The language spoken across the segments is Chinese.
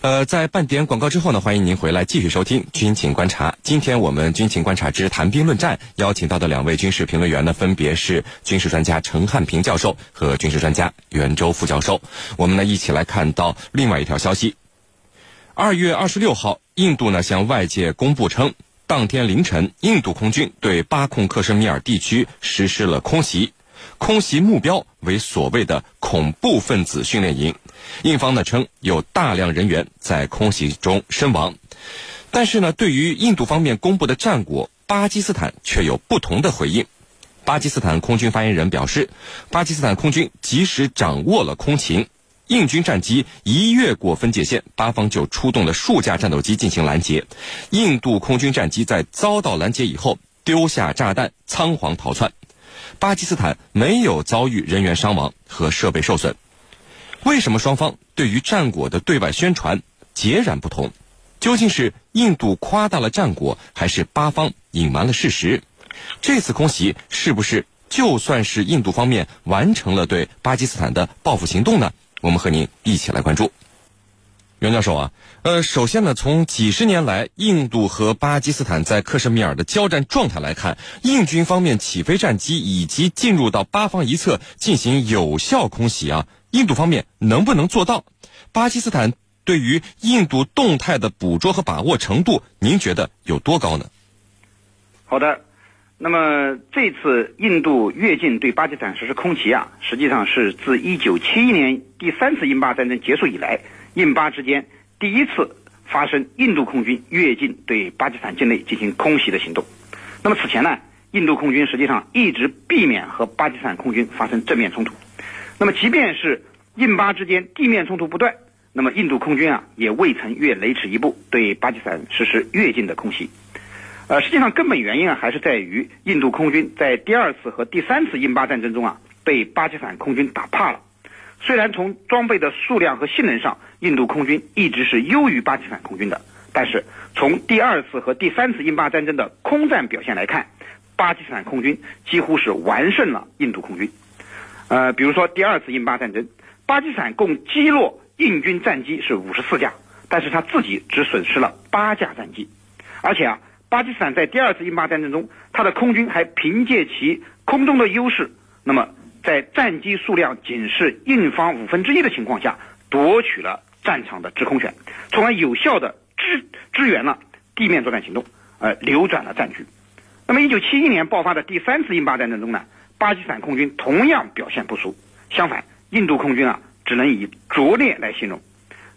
呃，在半点广告之后呢，欢迎您回来继续收听《军情观察》。今天我们《军情观察之谈兵论战》邀请到的两位军事评论员呢，分别是军事专家陈汉平教授和军事专家袁周副教授。我们呢一起来看到另外一条消息：二月二十六号，印度呢向外界公布称，当天凌晨，印度空军对巴控克什米尔地区实施了空袭，空袭目标为所谓的恐怖分子训练营。印方呢称有大量人员在空袭中身亡，但是呢，对于印度方面公布的战果，巴基斯坦却有不同的回应。巴基斯坦空军发言人表示，巴基斯坦空军及时掌握了空情，印军战机一越过分界线，巴方就出动了数架战斗机进行拦截。印度空军战机在遭到拦截以后，丢下炸弹，仓皇逃窜。巴基斯坦没有遭遇人员伤亡和设备受损。为什么双方对于战果的对外宣传截然不同？究竟是印度夸大了战果，还是巴方隐瞒了事实？这次空袭是不是就算是印度方面完成了对巴基斯坦的报复行动呢？我们和您一起来关注。袁教授啊，呃，首先呢，从几十年来印度和巴基斯坦在克什米尔的交战状态来看，印军方面起飞战机以及进入到巴方一侧进行有效空袭啊。印度方面能不能做到？巴基斯坦对于印度动态的捕捉和把握程度，您觉得有多高呢？好的，那么这次印度越境对巴基斯坦实施空袭啊，实际上是自一九七一年第三次印巴战争结束以来，印巴之间第一次发生印度空军越境对巴基斯坦境内进行空袭的行动。那么此前呢，印度空军实际上一直避免和巴基斯坦空军发生正面冲突。那么，即便是印巴之间地面冲突不断，那么印度空军啊也未曾越雷池一步对巴基斯坦实施越境的空袭。呃，实际上根本原因啊还是在于印度空军在第二次和第三次印巴战争中啊被巴基斯坦空军打怕了。虽然从装备的数量和性能上，印度空军一直是优于巴基斯坦空军的，但是从第二次和第三次印巴战争的空战表现来看，巴基斯坦空军几乎是完胜了印度空军。呃，比如说第二次印巴战争，巴基斯坦共击落印军战机是五十四架，但是他自己只损失了八架战机，而且啊，巴基斯坦在第二次印巴战争中，他的空军还凭借其空中的优势，那么在战机数量仅是印方五分之一的情况下，夺取了战场的制空权，从而有效的支支援了地面作战行动，呃，扭转了战局。那么，一九七一年爆发的第三次印巴战争中呢？巴基斯坦空军同样表现不俗，相反，印度空军啊只能以拙劣来形容。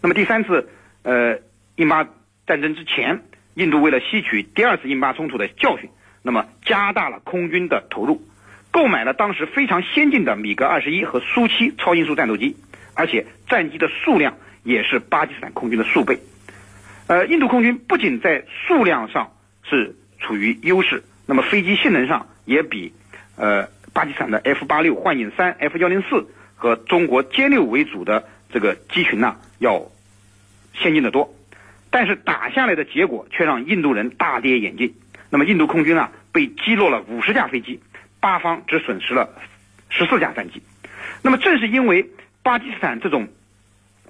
那么第三次呃印巴战争之前，印度为了吸取第二次印巴冲突的教训，那么加大了空军的投入，购买了当时非常先进的米格二十一和苏七超音速战斗机，而且战机的数量也是巴基斯坦空军的数倍。呃，印度空军不仅在数量上是处于优势，那么飞机性能上也比呃。巴基斯坦的 F 八六、幻影三、F 幺零四和中国歼六为主的这个机群呢，要先进的多，但是打下来的结果却让印度人大跌眼镜。那么印度空军啊，被击落了五十架飞机，巴方只损失了十四架战机。那么正是因为巴基斯坦这种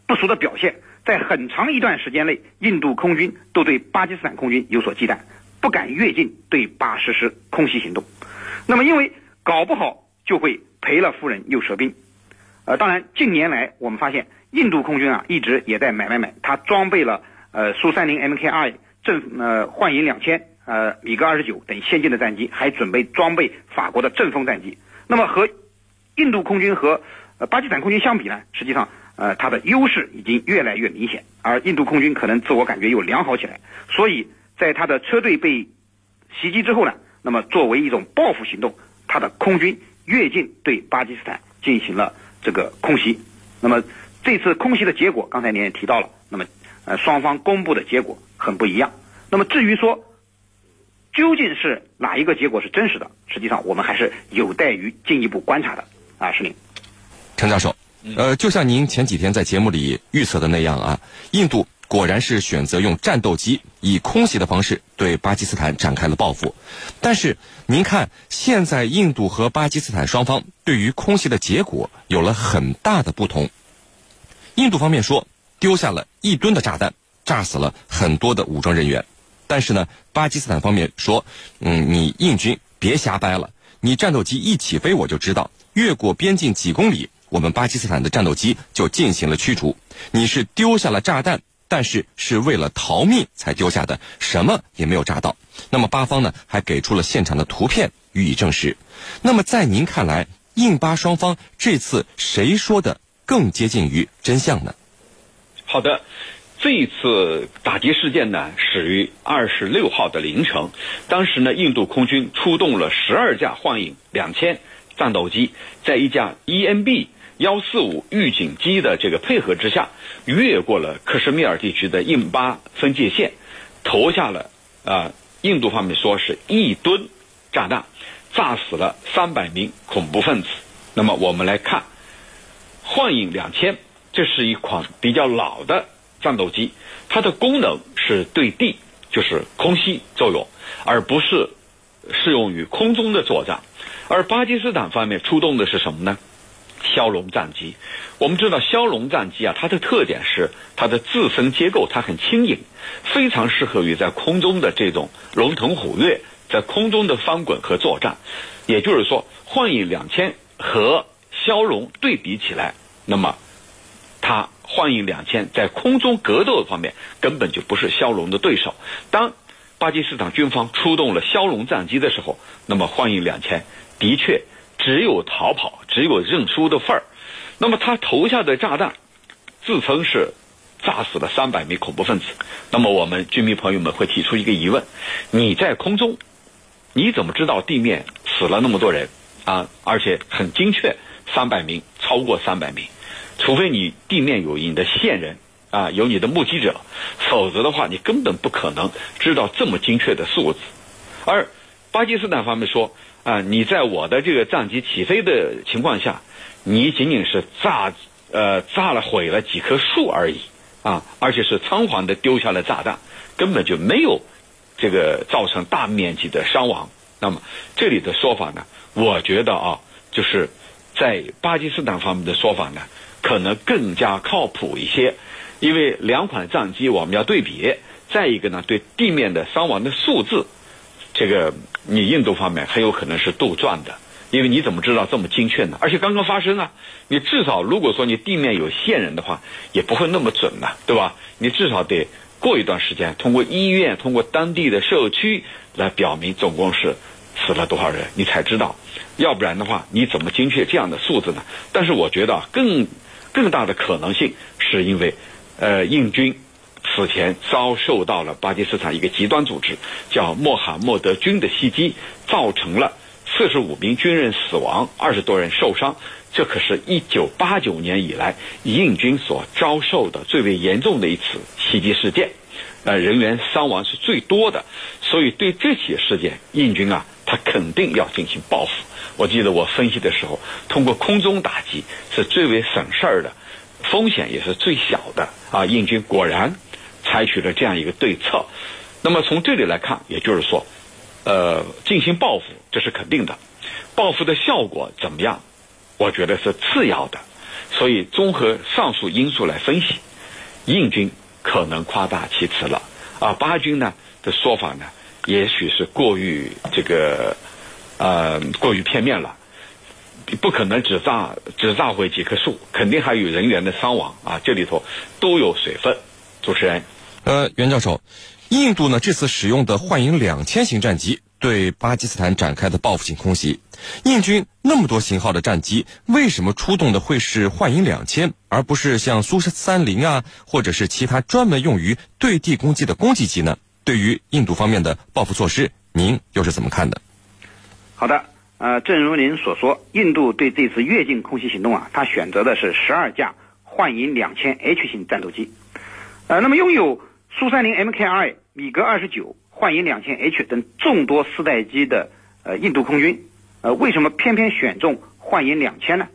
不俗的表现，在很长一段时间内，印度空军都对巴基斯坦空军有所忌惮，不敢越境对巴实施空袭行动。那么因为搞不好就会赔了夫人又折兵，呃，当然近年来我们发现印度空军啊一直也在买买买，它装备了呃苏三零 MKI 正呃幻影两千呃米格二十九等先进的战机，还准备装备法国的阵风战机。那么和印度空军和巴基斯坦空军相比呢，实际上呃它的优势已经越来越明显，而印度空军可能自我感觉又良好起来，所以在他的车队被袭击之后呢，那么作为一种报复行动。他的空军越境对巴基斯坦进行了这个空袭，那么这次空袭的结果，刚才您也提到了，那么呃双方公布的结果很不一样。那么至于说究竟是哪一个结果是真实的，实际上我们还是有待于进一步观察的啊，是您，陈教授，呃，就像您前几天在节目里预测的那样啊，印度。果然是选择用战斗机以空袭的方式对巴基斯坦展开了报复，但是您看，现在印度和巴基斯坦双方对于空袭的结果有了很大的不同。印度方面说，丢下了一吨的炸弹，炸死了很多的武装人员。但是呢，巴基斯坦方面说，嗯，你印军别瞎掰了，你战斗机一起飞我就知道，越过边境几公里，我们巴基斯坦的战斗机就进行了驱逐。你是丢下了炸弹。但是是为了逃命才丢下的，什么也没有炸到。那么巴方呢，还给出了现场的图片予以证实。那么在您看来，印巴双方这次谁说的更接近于真相呢？好的，这一次打击事件呢，始于二十六号的凌晨。当时呢，印度空军出动了十二架幻影两千战斗机，在一架 EMB。幺四五预警机的这个配合之下，越过了克什米尔地区的印巴分界线，投下了啊，印度方面说是一吨炸弹，炸死了三百名恐怖分子。那么我们来看，幻影两千，这是一款比较老的战斗机，它的功能是对地，就是空袭作用，而不是适用于空中的作战。而巴基斯坦方面出动的是什么呢？枭龙战机，我们知道枭龙战机啊，它的特点是它的自身结构，它很轻盈，非常适合于在空中的这种龙腾虎跃，在空中的翻滚和作战。也就是说，幻影两千和枭龙对比起来，那么它幻影两千在空中格斗方面根本就不是枭龙的对手。当巴基斯坦军方出动了枭龙战机的时候，那么幻影两千的确。只有逃跑，只有认输的份儿。那么他投下的炸弹，自称是炸死了三百名恐怖分子。那么我们军迷朋友们会提出一个疑问：你在空中，你怎么知道地面死了那么多人啊？而且很精确，三百名，超过三百名。除非你地面有你的线人啊，有你的目击者，否则的话，你根本不可能知道这么精确的数字。而巴基斯坦方面说。啊，你在我的这个战机起飞的情况下，你仅仅是炸，呃，炸了毁了几棵树而已，啊，而且是仓皇的丢下了炸弹，根本就没有这个造成大面积的伤亡。那么这里的说法呢，我觉得啊，就是在巴基斯坦方面的说法呢，可能更加靠谱一些，因为两款战机我们要对比，再一个呢，对地面的伤亡的数字。这个你印度方面很有可能是杜撰的，因为你怎么知道这么精确呢？而且刚刚发生啊，你至少如果说你地面有线人的话，也不会那么准呐，对吧？你至少得过一段时间，通过医院、通过当地的社区来表明总共是死了多少人，你才知道。要不然的话，你怎么精确这样的数字呢？但是我觉得更更大的可能性是因为，呃，印军。此前遭受到了巴基斯坦一个极端组织叫穆罕默德军的袭击，造成了四十五名军人死亡，二十多人受伤。这可是一九八九年以来印军所遭受的最为严重的一次袭击事件，呃，人员伤亡是最多的。所以对这起事件，印军啊，他肯定要进行报复。我记得我分析的时候，通过空中打击是最为省事儿的，风险也是最小的啊。印军果然。采取了这样一个对策，那么从这里来看，也就是说，呃，进行报复这是肯定的，报复的效果怎么样？我觉得是次要的。所以综合上述因素来分析，印军可能夸大其词了，啊，巴军呢的说法呢，也许是过于这个呃过于片面了，不可能只炸只炸毁几棵树，肯定还有人员的伤亡啊，这里头都有水分。主持人，呃，袁教授，印度呢这次使用的幻影两千型战机对巴基斯坦展开的报复性空袭，印军那么多型号的战机，为什么出动的会是幻影两千，而不是像苏三零啊，或者是其他专门用于对地攻击的攻击机呢？对于印度方面的报复措施，您又是怎么看的？好的，呃，正如您所说，印度对这次越境空袭行动啊，它选择的是十二架幻影两千 H 型战斗机。呃，那么拥有苏三零 MKI、米格二十九、幻影两千 H 等众多四代机的呃印度空军，呃，为什么偏偏选中幻影两千呢？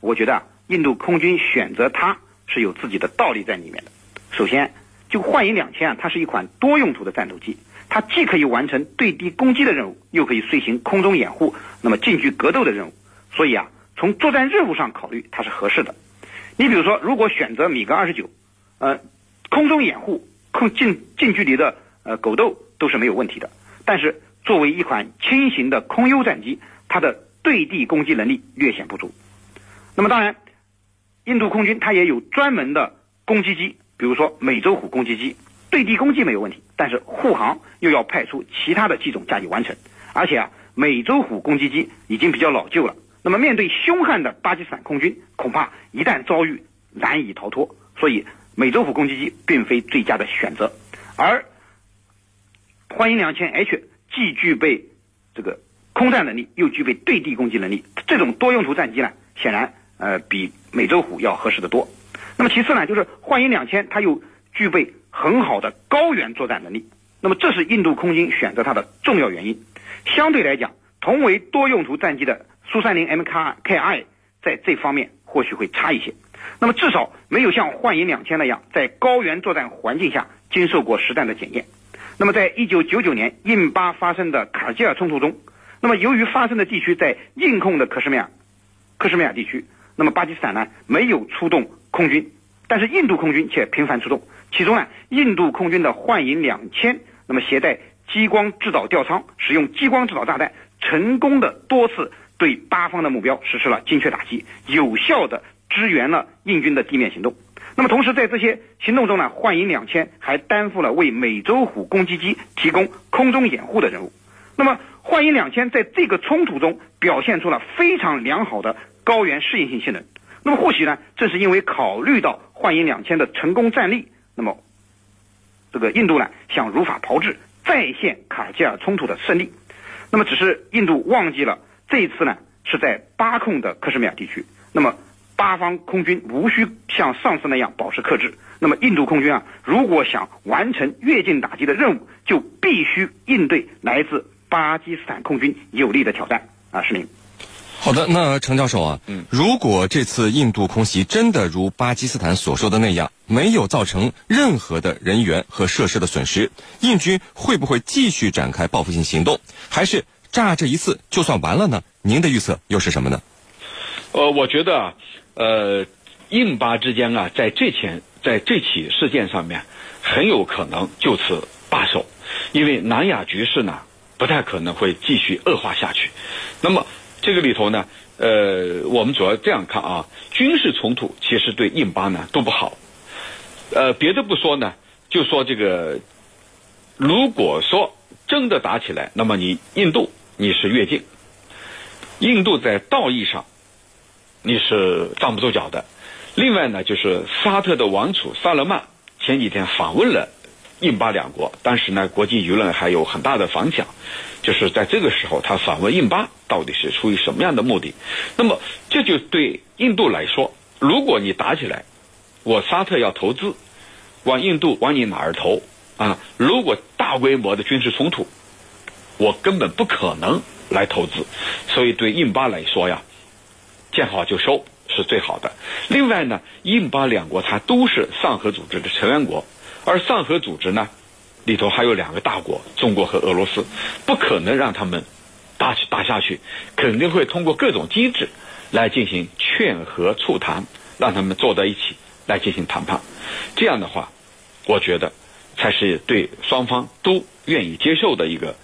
我觉得啊印度空军选择它是有自己的道理在里面的。首先，就幻影两千啊，它是一款多用途的战斗机，它既可以完成对地攻击的任务，又可以遂行空中掩护，那么近距格斗的任务。所以啊，从作战任务上考虑，它是合适的。你比如说，如果选择米格二十九。呃，空中掩护、空近近距离的呃狗斗都是没有问题的。但是作为一款轻型的空优战机，它的对地攻击能力略显不足。那么当然，印度空军它也有专门的攻击机，比如说美洲虎攻击机，对地攻击没有问题，但是护航又要派出其他的机种加以完成。而且啊，美洲虎攻击机已经比较老旧了，那么面对凶悍的巴基斯坦空军，恐怕一旦遭遇难以逃脱。所以，美洲虎攻击机并非最佳的选择。而幻鹰两千 H 既具备这个空战能力，又具备对地攻击能力，这种多用途战机呢，显然呃比美洲虎要合适的多。那么其次呢，就是幻鹰两千它又具备很好的高原作战能力，那么这是印度空军选择它的重要原因。相对来讲，同为多用途战机的苏三零 MKI 在这方面或许会差一些。那么至少没有像幻影两千那样在高原作战环境下经受过实战的检验。那么在一九九九年印巴发生的卡吉尔冲突中，那么由于发生的地区在印控的克什米尔，克什米尔地区，那么巴基斯坦呢没有出动空军，但是印度空军却频繁出动。其中呢，印度空军的幻影两千，那么携带激光制导吊舱，使用激光制导炸弹，成功的多次对巴方的目标实施了精确打击，有效的支援了印军的地面行动。那么同时在这些行动中呢，幻影两千还担负了为美洲虎攻击机提供空中掩护的任务。那么幻影两千在这个冲突中表现出了非常良好的高原适应性性能。那么或许呢，正是因为考虑到幻影两千的成功战例，那么这个印度呢想如法炮制。再现卡吉尔冲突的胜利，那么只是印度忘记了这一次呢是在巴控的克什米尔地区，那么巴方空军无需像上次那样保持克制，那么印度空军啊如果想完成越境打击的任务，就必须应对来自巴基斯坦空军有力的挑战。啊，是您。好的，那程教授啊，嗯，如果这次印度空袭真的如巴基斯坦所说的那样，没有造成任何的人员和设施的损失，印军会不会继续展开报复性行动，还是炸这一次就算完了呢？您的预测又是什么呢？呃，我觉得啊，呃，印巴之间啊，在这前在这起事件上面，很有可能就此罢手，因为南亚局势呢，不太可能会继续恶化下去，那么。这个里头呢，呃，我们主要这样看啊，军事冲突其实对印巴呢都不好。呃，别的不说呢，就说这个，如果说真的打起来，那么你印度你是越境，印度在道义上你是站不住脚的。另外呢，就是沙特的王储萨勒曼前几天访问了印巴两国，当时呢，国际舆论还有很大的反响。就是在这个时候，他访问印巴到底是出于什么样的目的？那么这就对印度来说，如果你打起来，我沙特要投资，往印度往你哪儿投啊？如果大规模的军事冲突，我根本不可能来投资，所以对印巴来说呀，见好就收是最好的。另外呢，印巴两国它都是上合组织的成员国，而上合组织呢。里头还有两个大国，中国和俄罗斯，不可能让他们打打下去，肯定会通过各种机制来进行劝和促谈，让他们坐在一起来进行谈判。这样的话，我觉得才是对双方都愿意接受的一个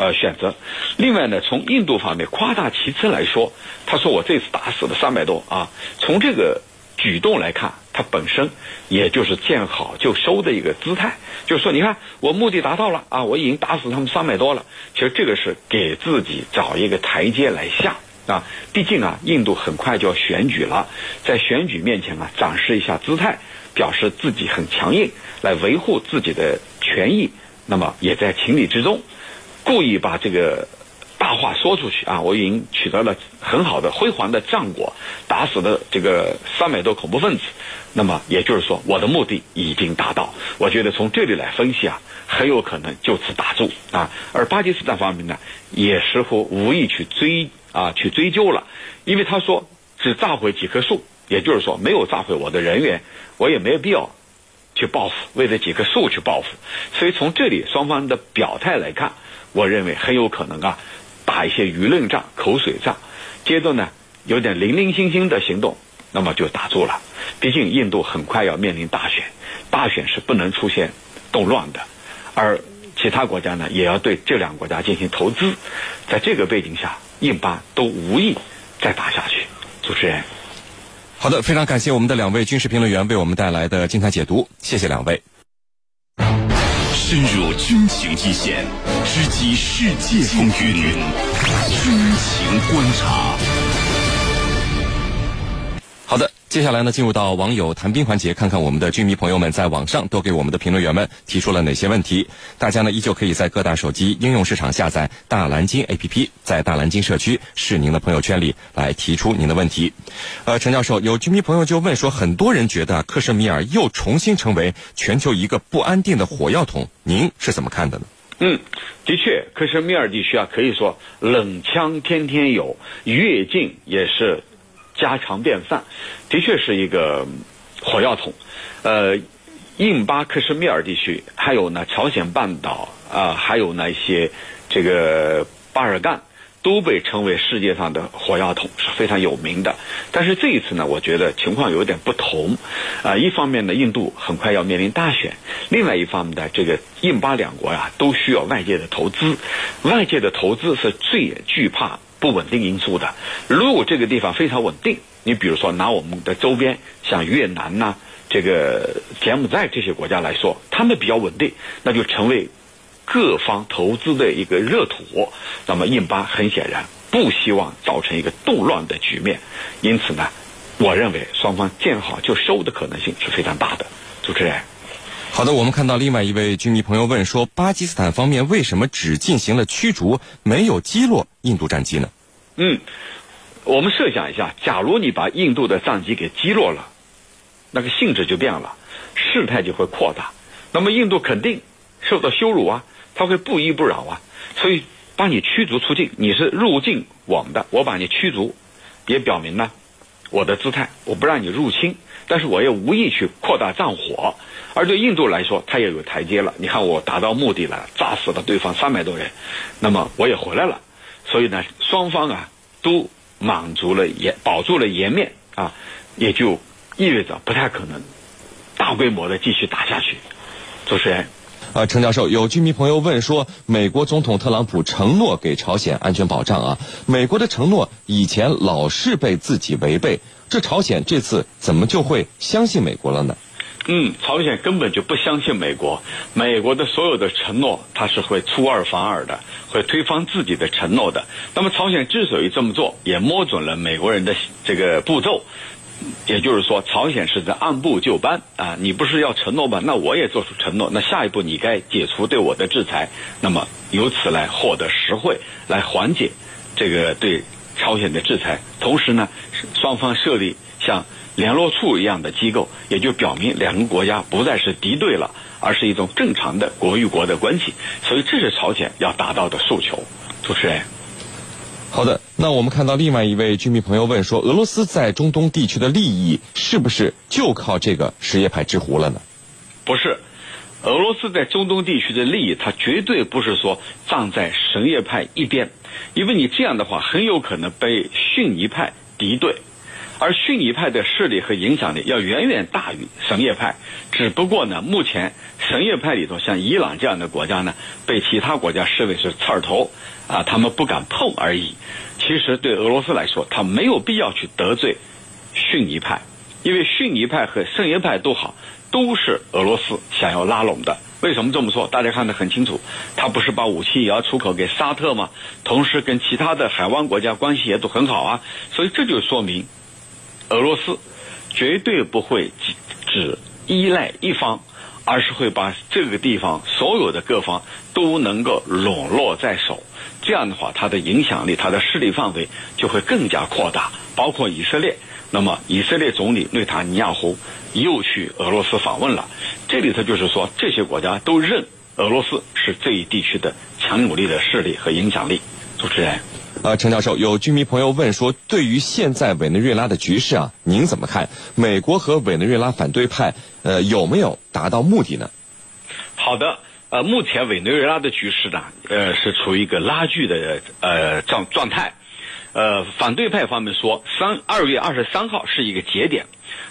呃选择。另外呢，从印度方面夸大其词来说，他说我这次打死了三百多啊，从这个。举动来看，它本身也就是见好就收的一个姿态，就是说，你看我目的达到了啊，我已经打死他们三百多了。其实这个是给自己找一个台阶来下啊。毕竟啊，印度很快就要选举了，在选举面前啊，展示一下姿态，表示自己很强硬，来维护自己的权益，那么也在情理之中，故意把这个。大话说出去啊！我已经取得了很好的辉煌的战果，打死了这个三百多恐怖分子。那么也就是说，我的目的已经达到。我觉得从这里来分析啊，很有可能就此打住啊。而巴基斯坦方面呢，也似乎无意去追啊，去追究了，因为他说只炸毁几棵树，也就是说没有炸毁我的人员，我也没有必要去报复，为了几棵树去报复。所以从这里双方的表态来看，我认为很有可能啊。打一些舆论战、口水战，接着呢，有点零零星星的行动，那么就打住了。毕竟印度很快要面临大选，大选是不能出现动乱的，而其他国家呢也要对这两个国家进行投资。在这个背景下，印巴都无意再打下去。主持人，好的，非常感谢我们的两位军事评论员为我们带来的精彩解读，谢谢两位。深入军情一线，直击世界风云，军情观察。好的，接下来呢，进入到网友谈兵环节，看看我们的军迷朋友们在网上都给我们的评论员们提出了哪些问题。大家呢，依旧可以在各大手机应用市场下载大蓝鲸 APP，在大蓝鲸社区是您的朋友圈里来提出您的问题。呃，陈教授，有军迷朋友就问说，很多人觉得克什米尔又重新成为全球一个不安定的火药桶，您是怎么看的呢？嗯，的确，克什米尔地区啊，可以说冷枪天天有，越境也是。家常便饭，的确是一个火药桶。呃，印巴克什米尔地区，还有呢朝鲜半岛啊，还有那些这个巴尔干，都被称为世界上的火药桶，是非常有名的。但是这一次呢，我觉得情况有点不同。啊，一方面呢，印度很快要面临大选；另外一方面呢，这个印巴两国呀，都需要外界的投资。外界的投资是最惧怕。不稳定因素的，如果这个地方非常稳定，你比如说拿我们的周边像越南呐、这个柬埔寨这些国家来说，他们比较稳定，那就成为各方投资的一个热土。那么印巴很显然不希望造成一个动乱的局面，因此呢，我认为双方见好就收的可能性是非常大的。主持人，好的，我们看到另外一位军迷朋友问说，巴基斯坦方面为什么只进行了驱逐，没有击落？印度战机呢？嗯，我们设想一下，假如你把印度的战机给击落了，那个性质就变了，事态就会扩大。那么印度肯定受到羞辱啊，他会不依不饶啊，所以把你驱逐出境，你是入境我们的，我把你驱逐，也表明呢我的姿态，我不让你入侵，但是我也无意去扩大战火。而对印度来说，他也有台阶了。你看我达到目的了，炸死了对方三百多人，那么我也回来了。所以呢，双方啊都满足了颜，保住了颜面啊，也就意味着不太可能大规模的继续打下去。主持人，啊，陈教授，有居民朋友问说，美国总统特朗普承诺给朝鲜安全保障啊，美国的承诺以前老是被自己违背，这朝鲜这次怎么就会相信美国了呢？嗯，朝鲜根本就不相信美国，美国的所有的承诺，他是会出尔反尔的，会推翻自己的承诺的。那么朝鲜之所以这么做，也摸准了美国人的这个步骤，也就是说，朝鲜是在按部就班啊。你不是要承诺吗？那我也做出承诺。那下一步你该解除对我的制裁，那么由此来获得实惠，来缓解这个对朝鲜的制裁。同时呢，双方设立像。联络处一样的机构，也就表明两个国家不再是敌对了，而是一种正常的国与国的关系。所以这是朝鲜要达到的诉求。主持人，好的。那我们看到另外一位居民朋友问说，俄罗斯在中东地区的利益是不是就靠这个什叶派之狐了呢？不是，俄罗斯在中东地区的利益，它绝对不是说站在什叶派一边，因为你这样的话很有可能被逊尼派敌对。而逊尼派的势力和影响力要远远大于什叶派，只不过呢，目前什叶派里头像伊朗这样的国家呢，被其他国家视为是刺儿头，啊，他们不敢碰而已。其实对俄罗斯来说，他没有必要去得罪逊尼派，因为逊尼派和什叶派都好，都是俄罗斯想要拉拢的。为什么这么说？大家看得很清楚，他不是把武器也要出口给沙特吗？同时跟其他的海湾国家关系也都很好啊，所以这就说明。俄罗斯绝对不会只依赖一方，而是会把这个地方所有的各方都能够笼络在手。这样的话，它的影响力、它的势力范围就会更加扩大，包括以色列。那么，以色列总理内塔尼亚胡又去俄罗斯访问了。这里头就是说，这些国家都认俄罗斯是这一地区的强有力的势力和影响力。主持人。呃，陈教授，有居民朋友问说，对于现在委内瑞拉的局势啊，您怎么看？美国和委内瑞拉反对派呃有没有达到目的呢？好的，呃，目前委内瑞拉的局势呢，呃，是处于一个拉锯的呃状状态，呃，反对派方面说三二月二十三号是一个节点。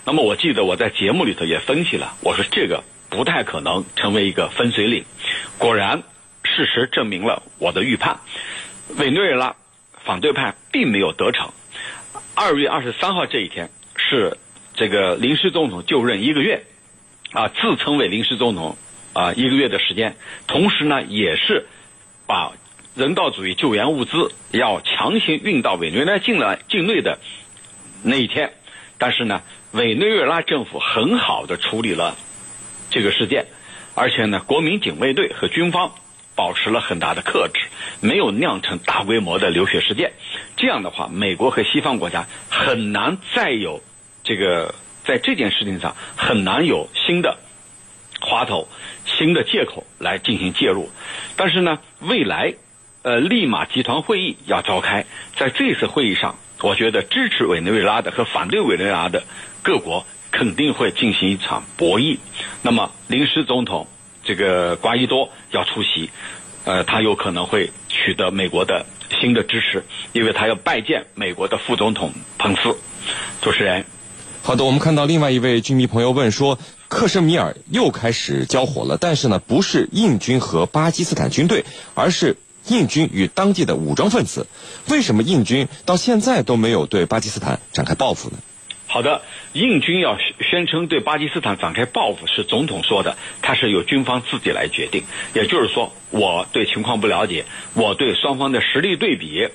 那么我记得我在节目里头也分析了，我说这个不太可能成为一个分水岭。果然，事实证明了我的预判，委内瑞拉反对派并没有得逞。二月二十三号这一天是这个临时总统就任一个月，啊，自称为临时总统啊一个月的时间，同时呢也是把人道主义救援物资要强行运到委内瑞拉境内境内的那一天，但是呢，委内瑞拉政府很好的处理了这个事件，而且呢，国民警卫队和军方保持了很大的克制，没有酿成大规模的流血事件。这样的话，美国和西方国家很难再有这个在这件事情上很难有新的滑头、新的借口来进行介入。但是呢，未来呃，利马集团会议要召开，在这次会议上，我觉得支持委内瑞拉的和反对委内瑞拉的各国肯定会进行一场博弈。那么，临时总统这个瓜伊多要出席，呃，他有可能会取得美国的新的支持，因为他要拜见美国的副总统彭斯。主持人，好的，我们看到另外一位军迷朋友问说，克什米尔又开始交火了，但是呢，不是印军和巴基斯坦军队，而是印军与当地的武装分子。为什么印军到现在都没有对巴基斯坦展开报复呢？好的，印军要宣称对巴基斯坦展开报复是总统说的，他是由军方自己来决定。也就是说，我对情况不了解，我对双方的实力对比、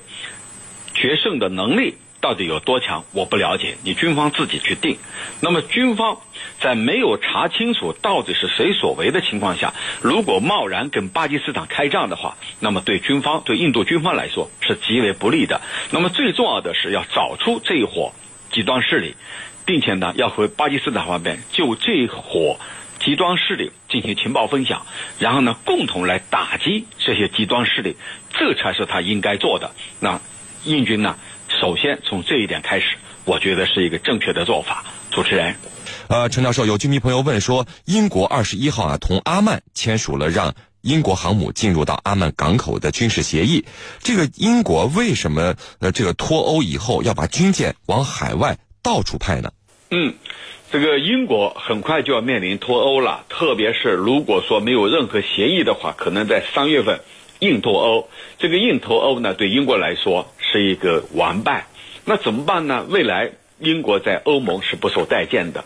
决胜的能力到底有多强，我不了解，你军方自己去定。那么军方在没有查清楚到底是谁所为的情况下，如果贸然跟巴基斯坦开战的话，那么对军方、对印度军方来说是极为不利的。那么最重要的是要找出这一伙极端势力，并且呢，要和巴基斯坦方面就这伙极端势力进行情报分享，然后呢，共同来打击这些极端势力，这才是他应该做的。那印军呢，首先从这一点开始，我觉得是一个正确的做法。主持人，呃，陈教授，有居民朋友问说，英国二十一号啊同阿曼签署了让英国航母进入到阿曼港口的军事协议，这个英国为什么呃这个脱欧以后要把军舰往海外到处派呢？嗯，这个英国很快就要面临脱欧了，特别是如果说没有任何协议的话，可能在三月份硬脱欧。这个硬脱欧呢，对英国来说是一个完败。那怎么办呢？未来英国在欧盟是不受待见的，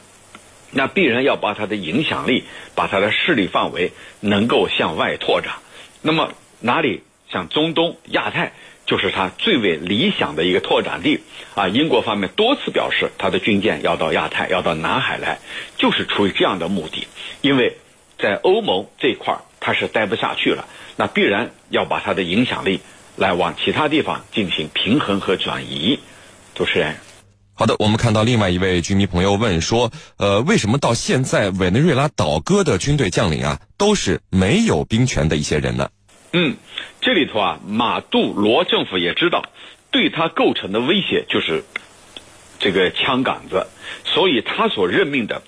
那必然要把它的影响力、把它的势力范围能够向外拓展。那么哪里像中东、亚太？就是它最为理想的一个拓展地啊！英国方面多次表示，它的军舰要到亚太，要到南海来，就是出于这样的目的。因为在欧盟这块儿，它是待不下去了，那必然要把它的影响力来往其他地方进行平衡和转移。主持人，好的，我们看到另外一位居民朋友问说，呃，为什么到现在委内瑞拉倒戈的军队将领啊，都是没有兵权的一些人呢？嗯，这里头啊，马杜罗政府也知道，对他构成的威胁就是这个枪杆子，所以他所任命的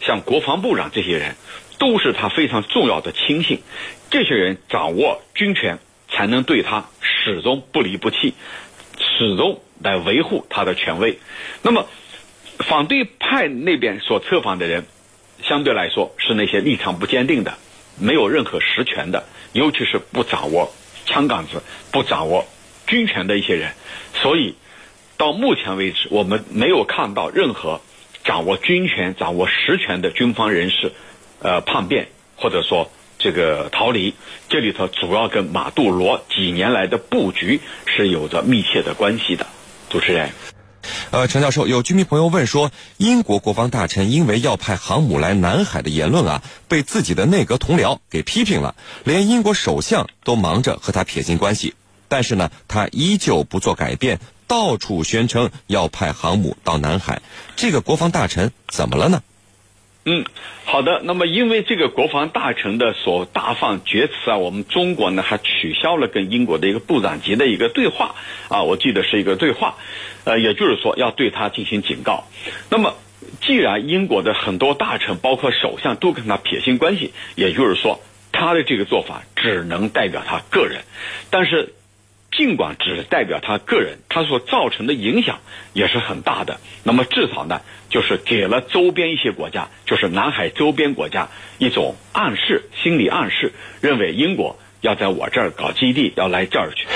像国防部长这些人，都是他非常重要的亲信。这些人掌握军权，才能对他始终不离不弃，始终来维护他的权威。那么，反对派那边所策反的人，相对来说是那些立场不坚定的，没有任何实权的。尤其是不掌握枪杆子、不掌握军权的一些人，所以到目前为止，我们没有看到任何掌握军权、掌握实权的军方人士，呃，叛变或者说这个逃离。这里头主要跟马杜罗几年来的布局是有着密切的关系的。主持人。呃，陈教授，有居民朋友问说，英国国防大臣因为要派航母来南海的言论啊，被自己的内阁同僚给批评了，连英国首相都忙着和他撇清关系，但是呢，他依旧不做改变，到处宣称要派航母到南海，这个国防大臣怎么了呢？嗯，好的。那么，因为这个国防大臣的所大放厥词啊，我们中国呢还取消了跟英国的一个部长级的一个对话啊，我记得是一个对话，呃，也就是说要对他进行警告。那么，既然英国的很多大臣，包括首相都跟他撇清关系，也就是说他的这个做法只能代表他个人。但是，尽管只代表他个人，他所造成的影响也是很大的。那么至少呢，就是给了周边一些国家，就是南海周边国家一种暗示，心理暗示，认为英国要在我这儿搞基地，要来这儿去。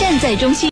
站在中心。